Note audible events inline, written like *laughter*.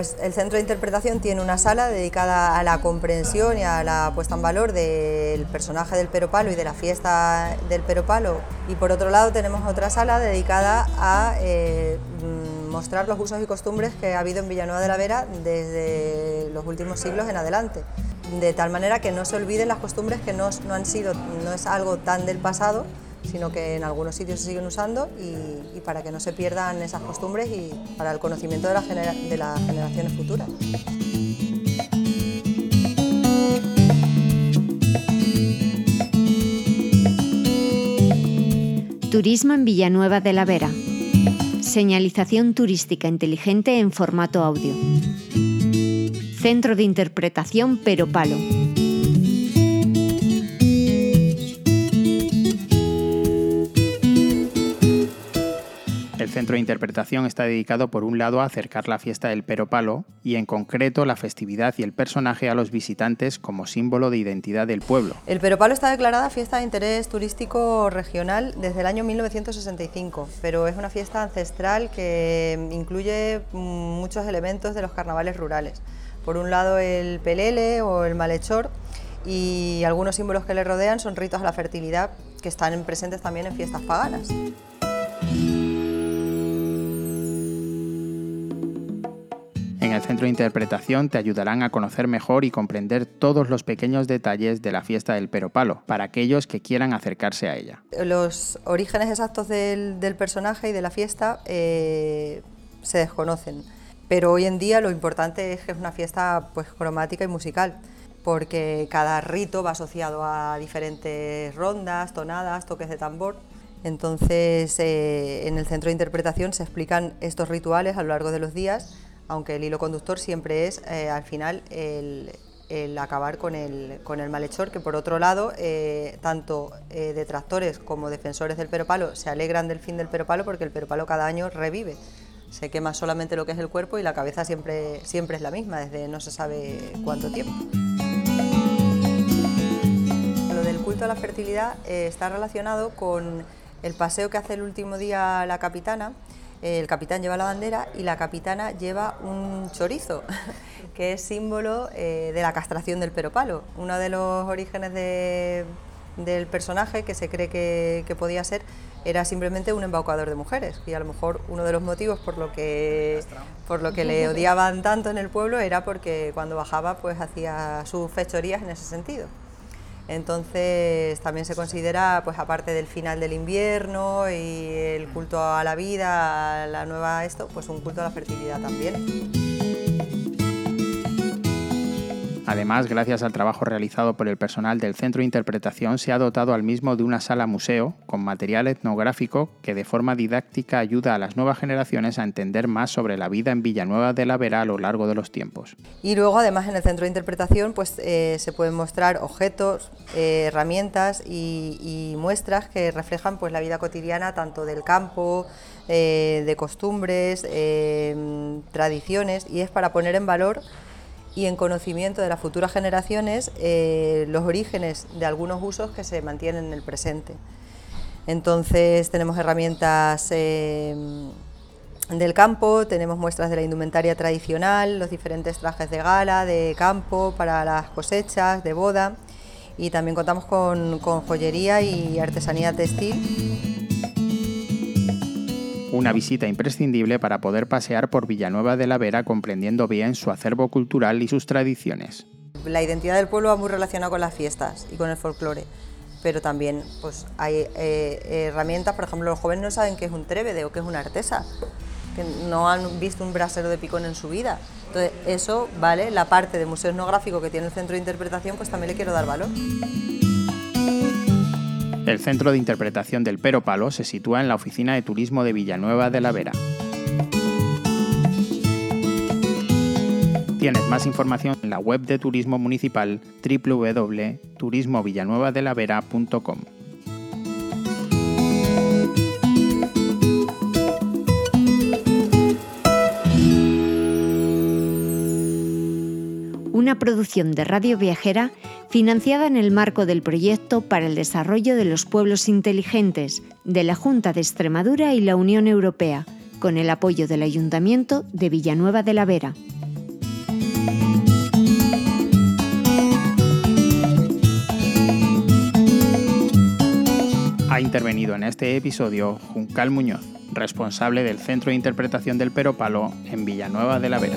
Pues el centro de interpretación tiene una sala dedicada a la comprensión y a la puesta en valor del personaje del Peropalo y de la fiesta del Peropalo. Y por otro lado tenemos otra sala dedicada a eh, mm, mostrar los usos y costumbres que ha habido en Villanueva de la Vera desde los últimos siglos en adelante. De tal manera que no se olviden las costumbres que no, han sido, no es algo tan del pasado, sino que en algunos sitios se siguen usando y, para que no se pierdan esas costumbres y para el conocimiento de, de las generaciones futuras. Turismo en Villanueva de la Vera. Señalización turística inteligente en formato audio. Centro de Interpretación Pero Palo. Centro de interpretación está dedicado por un lado a acercar la fiesta del Peropalo y en concreto la festividad y el personaje a los visitantes como símbolo de identidad del pueblo. El Peropalo está declarada fiesta de interés turístico regional desde el año 1965, pero es una fiesta ancestral que incluye muchos elementos de los carnavales rurales. Por un lado el pelele o el malhechor y algunos símbolos que le rodean son ritos a la fertilidad que están presentes también en fiestas paganas. El centro de interpretación te ayudarán a conocer mejor y comprender todos los pequeños detalles de la fiesta del Peropalo, para aquellos que quieran acercarse a ella. Los orígenes exactos del, personaje y de la fiesta eh, se desconocen, pero hoy en día lo importante es que es una fiesta pues, cromática y musical porque cada rito va asociado a diferentes rondas, tonadas, toques de tambor. Entonces, eh, en el centro de interpretación se explican estos rituales a lo largo de los días aunque el hilo conductor siempre es eh, al final el, acabar con el, con el, malhechor, que por otro lado, eh, tanto eh, detractores como defensores del peropalo se alegran del fin del peropalo porque el peropalo cada año revive. Se quema solamente lo que es el cuerpo y la cabeza siempre, siempre es la misma, desde no se sabe cuánto tiempo. Lo del culto a la fertilidad está relacionado con el paseo que hace el último día la capitana, el capitán lleva la bandera y la capitana lleva un chorizo, *laughs* que es símbolo eh, de la castración del peropalo. Uno de los orígenes del personaje que se cree que, podía ser era simplemente un embaucador de mujeres y a lo mejor uno de los motivos por lo que por lo que le *laughs* odiaban tanto en el pueblo era porque cuando bajaba pues hacía sus fechorías en ese sentido. Entonces también se considera, pues aparte del final del invierno y el culto a la vida, a la nueva esto, pues un culto a la fertilidad también. Además, gracias al trabajo realizado por el personal del Centro de Interpretación, se ha dotado al mismo de una sala museo con material etnográfico que de forma didáctica ayuda a las nuevas generaciones a entender más sobre la vida en Villanueva de la Vera a lo largo de los tiempos. Y luego, además, en el Centro de Interpretación pues, eh, se pueden mostrar objetos, eh, herramientas y, muestras que reflejan pues, la vida cotidiana tanto del campo, eh, de costumbres, tradiciones, y es para poner en valor y en conocimiento de las futuras generaciones eh, los orígenes de algunos usos que se mantienen en el presente. Entonces tenemos herramientas eh, del campo, tenemos muestras de la indumentaria tradicional, los diferentes trajes de gala, de campo, para las cosechas, de boda y también contamos con, con joyería y artesanía textil una visita imprescindible para poder pasear por Villanueva de la Vera comprendiendo bien su acervo cultural y sus tradiciones. La identidad del pueblo va muy relacionada con las fiestas y con el folclore, pero también pues, hay eh, herramientas, por ejemplo, los jóvenes no saben qué es un trébede o qué es una artesa, que no han visto un brasero de picón en su vida. Entonces, eso, ¿vale? La parte de museo etnográfico que tiene el centro de interpretación, pues también le quiero dar valor. El centro de interpretación del Pero Palo se sitúa en la oficina de turismo de Villanueva de la Vera. Tienes más información en la web de turismo municipal www.turismovillanuevadelavera.com. una producción de Radio Viajera financiada en el marco del proyecto para el desarrollo de los pueblos inteligentes de la Junta de Extremadura y la Unión Europea, con el apoyo del Ayuntamiento de Villanueva de la Vera. Ha intervenido en este episodio Juncal Muñoz, responsable del Centro de Interpretación del Peropalo en Villanueva de la Vera.